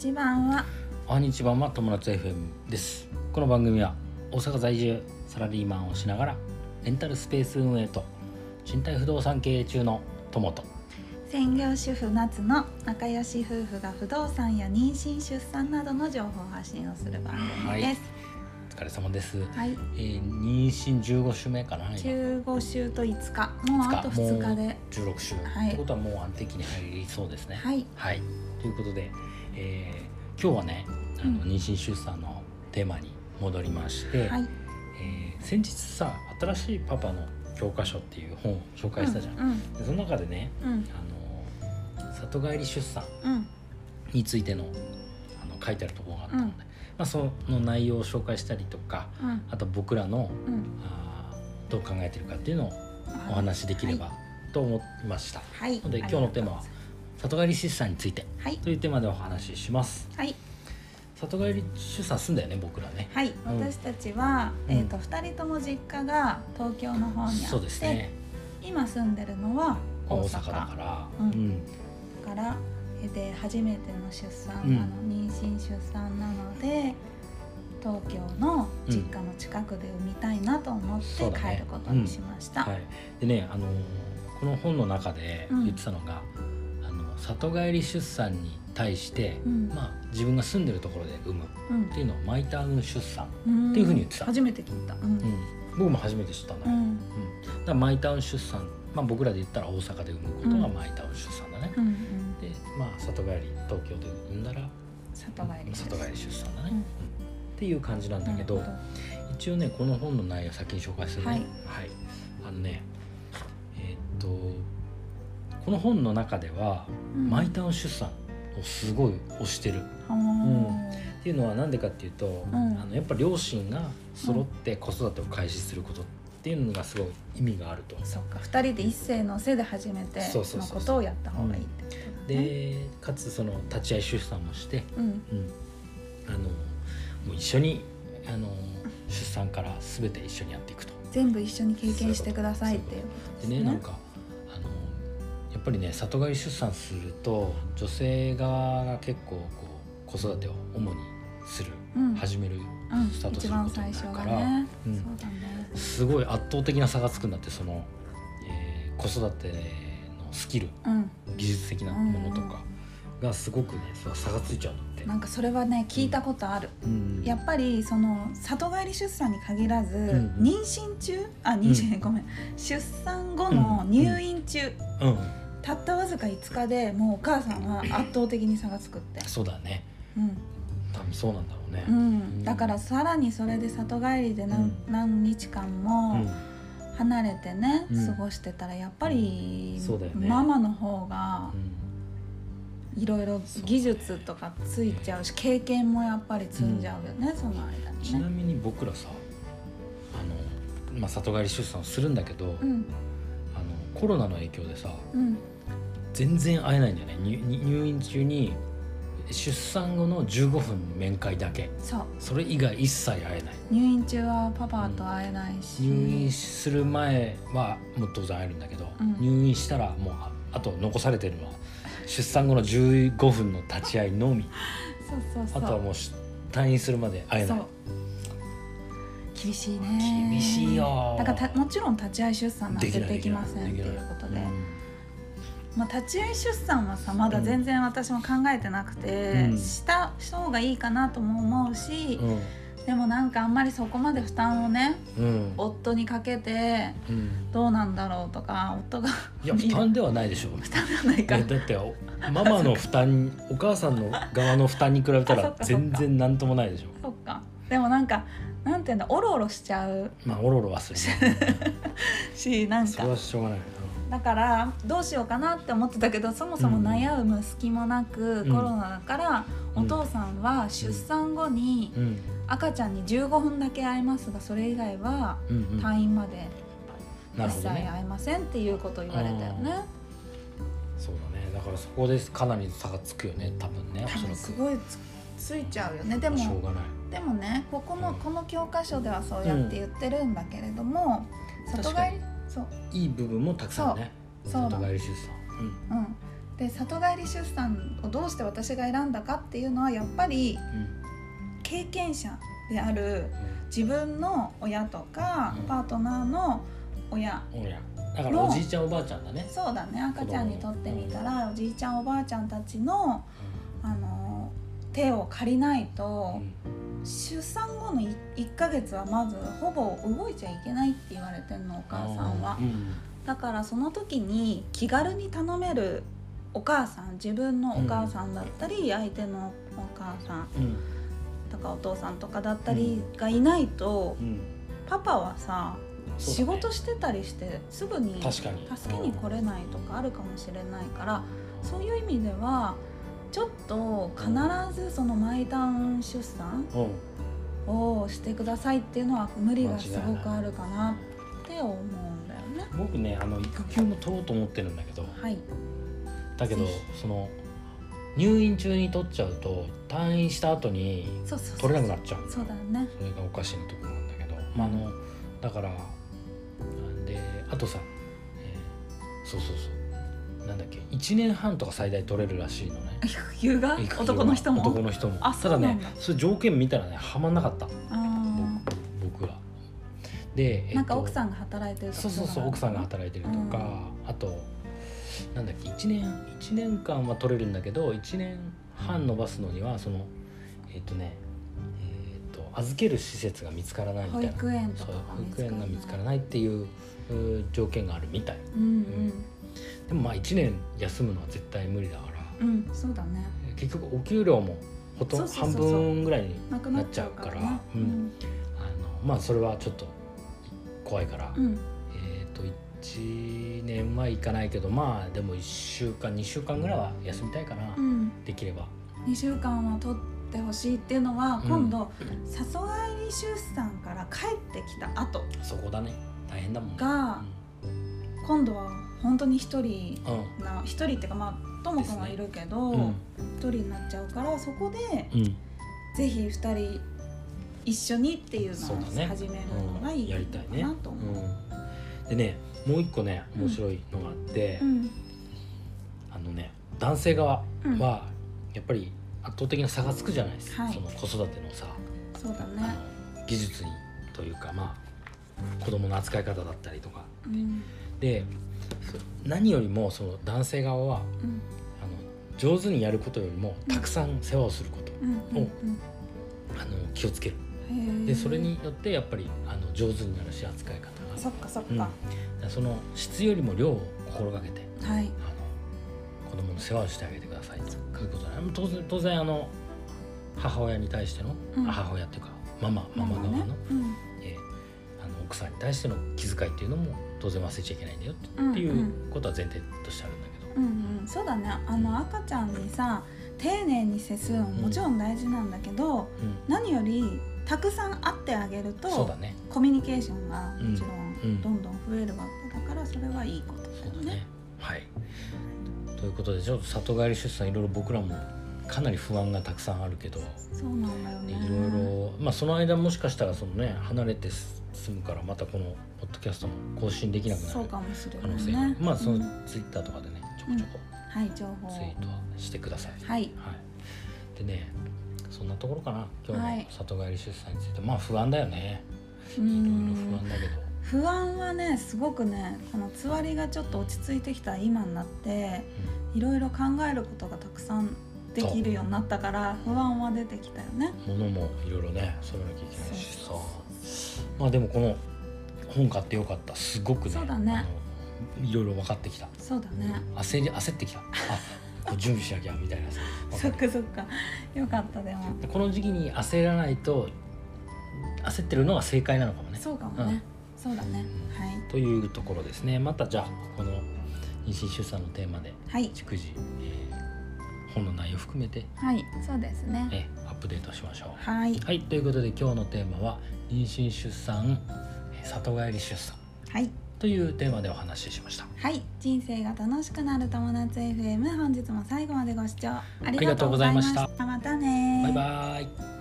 ち版は。おはにちばんは。友達 FM です。この番組は大阪在住サラリーマンをしながらレンタルスペース運営と賃貸不動産経営中の友と。専業主婦夏の仲良し夫婦が不動産や妊娠出産などの情報発信をする番組です。お疲れ様です、はい、えー妊娠15週目かな今。15週と5日。もうあと2日で。16週、はい。ってことはもう安定期に入りそうですね。はい。はい、ということで、えー今日はねあの、うん。妊娠出産のテーマに戻りまして、はい。えー先日さ新しいパパの教科書っていう本を紹介したじゃん、うんでその中でねうん。あの里帰り出産うん。についてのあの書いてあるところがあったので、うん。まあ、その内容を紹介したりとかうん。あと僕らのうん。あーどう考えてるかっていうのをお話しできればと思いました、はい。ので今日のテーマは里帰り出産についてはい。というテーマでお話しします。はい。里帰り出産すんだよね僕らね。はい、うん。私たちは、うん。えっ、と二人とも実家が東京の方にあってそうですね。今住んでるのは大大阪。阪だから。ううん。ん、からえで初めての出産なの、妊娠出産なので東京の実家の近くで産みたいなと思ってそうだね。帰ることにしました。はい、でねあのこの本の中でうん。言ってたのが、里帰り出産に対して、うん。まあ、自分が住んでるところで産むうんっていうのをマイタウン出産、んっていうふうに言ってた。初めて聞いた。うん。うん、僕も初めて知ったんだけど、うん。うん。だからマイタウン出産、まあ、僕らで言ったら大阪で産むことがうん。マイタウン出産だね、でまあ里帰り東京で産んだら里帰り里帰り出産だね、っていう感じなんだけど一応ねこの本の内容を先に紹介するね。はい。あのねこの本の中では、うん。マイタウン出産をすごい推してる。ほー。っていうのは何でかっていうと、ん。あのやっぱ両親が揃って子育てを開始することっていうのがすごい意味があると。そっか。二人で一斉のせで初めてのそうそうそう。ことをやった方がいいってこと。でかつその立ち会い出産もして、うん。うん、あのもう一緒にあの出産から全て一緒にやっていくと。全部一緒に経験してくださいっていうことですね。でねなんかっぱりね里帰り出産すると女性側が結構こう子育てを主にする、うん。始めるうん。スタートす一ることになるから、がね、うね。すごい圧倒的な差がつくんだってその、えー子育てのスキルうん、技術的なものとかがすごくね差がついちゃうって。なんかそれはね聞いたことある。うん。やっぱりその里帰り出産に限らず、ん妊娠中？あ妊娠、ごめん。出産後の入院中、うん、たったわずか5日でもうお母さんは圧倒的に差がつくって。そうだね。うん。多分そうなんだろうね。うん、だからさらにそれで里帰りで何,、うん。何日間もうん。離れてね、うん。過ごしてたらやっぱり、そうだよね。ママの方がうん。いろいろ技術とかついちゃうし経験もやっぱり積んじゃうよね、その間にね。ちなみに僕らさあの、まあ、里帰り出産をするんだけど、うんコロナの影響でさうん。全然会えないんだよね。入院中に出産後の15分面会だけ。そう。それ以外一切会えない。入院中はパパと会えないし、入院する前はもう当然会えるんだけど、うん。入院したらもうああと残されてるのは出産後の15分の立ち会いのみ。そうそうそう。あとはもうし退院するまで会えなそいう厳しいね。厳しいよ。だからたもちろん立ち会い出産なんてできませんっていいうことで、うん。まあ、立ち会い出産はさまだ全然私も考えてなくて、うん。したした方がいいかなとも思うし、うん。でもなんかあんまりそこまで負担をねうん。夫にかけてうん。どうなんだろうとか夫がいや負担ではないでしょ負担じゃないか。えだっておママの負担お母さんの側の負担に比べたら全然なんともないでしょ。そっか。でもなんかなんていうんだおろおろしちゃう。まあおろおろはするね。しなんか。それはしょうがない。だからどうしようかなって思ってたけどそもそも悩む隙もなく、うん。コロナだから、お父さんは出産後にうん。赤ちゃんに15分だけ会えますがそれ以外は退院まで一切会えませんっていうことを言われたよね。そうだね。だからそこでかなり差がつくよね多分ね。お多分そらく。すごいつついちゃうよね。でもしょうがない。でもねここのうん。この教科書ではそうやって言ってるんだけれども、里帰りそう。いい部分もたくさんね。里帰り出産。うん、で里帰り出産をどうして私が選んだかっていうのはやっぱり経験者である自分の親とか、うん。パートナーの親。うん、おやだからおじいちゃんおばあちゃんだね、そうだね。赤ちゃんにとってみたらおじいちゃんおばあちゃんたちのあの手を借りないと出産後の1ヶ月はまずほぼ動いちゃいけないって言われてんのお母さんは。う。ん。だからその時に気軽に頼めるお母さん自分のお母さんだったり、相手のお母さんうん。とかお父さんとかだったりがいないと、うん。パパはさ、ね。仕事してたりしてすぐに確かに。助けに来れないとかあるかもしれないから、そういう意味ではちょっと必ずそのマイタウン出産うん。をしてくださいっていうのは無理がすごくあるかなって思うんだよね。僕ねあの育休も取ろうと思ってるんだけどはい、だけどぜその入院中に取っちゃうと退院した後に取れなくなっちゃう。そうだね。それがおかしいところなんだけど、まあ、あのだからであとさ、えーそうそうそうなんだっけ1年半とか最大取れるらしいのね。育休が？育休は男の人も？男の人も。あただねそうなんだ。そういう条件見たらねはまんなかった。あ僕はで、ーなんか奥んさんが働いてるとそうそうそう奥さんが働いてるとか、あとなんだっけ1年1年間は取れるんだけど1年半伸ばすのにはそのえっ、とねえっ、と預ける施設が見つからないみ保たいな。育園とそうか保育園が見つからないっていううー条件があるみたい。うんでもまあ1年休むのは絶対無理だからうんうんそうだね。結局お給料もほとんど半分ぐらいになっちゃうからまあそれはちょっと怖いから、うん。えっ、と1年はいかないけどまあでも1週間2週間ぐらいは休みたいかな、うん。できれば。2週間は取ってほしいっていうのはうん。今度里帰り出産から帰ってきた後そこだね。大変だもんね。が今度は本当に一人うん。な一人っていうかまあともくんはいるけどうん。一人になっちゃうからそこでうん。ぜひ二人一緒にっていうのを始めるのがいいやりたいねかなと思う。うん、でねもう一個ね面白いのがあって、うん。あのね男性側うん。はやっぱり圧倒的な差がつくじゃないですか、はい。その子育てのさ、そうだあね。の技術にというかまあ子供の扱い方だったりとか。うん。でそ何よりもその男性側はうん。あの上手にやることよりもたくさん世話をすること、うん。うん。あの気をつける。でそれによってやっぱりあの上手になるし扱い方が。そっかそっうん。か。その質よりも量を心がけてはい。あの子供の世話をしてあげてくださいと。いうことで当然当然あの母親に対しての、うん。あ母親っていうかママママ側の,、ね。うん。えーあの奥さんに対しての気遣いっていうのも当然忘れちゃいけないんだよって,、いうことは前提としてあるんだけど、うんうん、そうだね。あの赤ちゃんにさ丁寧に接するのももちろん大事なんだけど、う何よりたくさん会ってあげるん、とそうだね。コミュニケーションがもちろうん。んどんどん増えるわけだからそれはいいことだよね。そうだね。はい。ということでちょっと里帰り出産いろいろ僕らもかなり不安がたくさんあるけど、そうなんだよね。いろいろまあその間もしかしたらそのね離れて済むからまたこのポッドキャストも更新できなくなるそうかもしれ可ないね。能性が、まあそのうんツイッターとかでねちょこちょこ。はい情報を。ツイートはしてください、はい。はい、でねそんなところかな。今日はい。の里帰り出産について、まあ不安だよね。ういろいろん不安だけど。不安はねすごくねこのつわりがちょっと落ち着いてきた今になっていろいろ考えることがたくさんできるようになったから不安は出てきたよね。物もいろいろね揃えなきゃいけないしさ。そうまあでもこの本買ってよかった。すごくね。そうだね。いろいろ分かってきた。そうだね。焦り焦ってきた。あ準備しなきゃみたいなさ。そっわかそっか。よかったでも。この時期に焦らないと焦ってるのが正解なのかもね。そうかもね。そうだね。はい。というところですね。またじゃあこの妊娠出産のテーマではい。逐次、えー本の内容含めて、はい。そうですね。えプデートしましょう。はい。はいということで今日のテーマは妊娠出産えー里帰り出産。はい。というテーマでお話ししました。はい。人生が楽しくなる友達 FM 本日も最後までご視聴ありりがとうございました。またねバイバイ。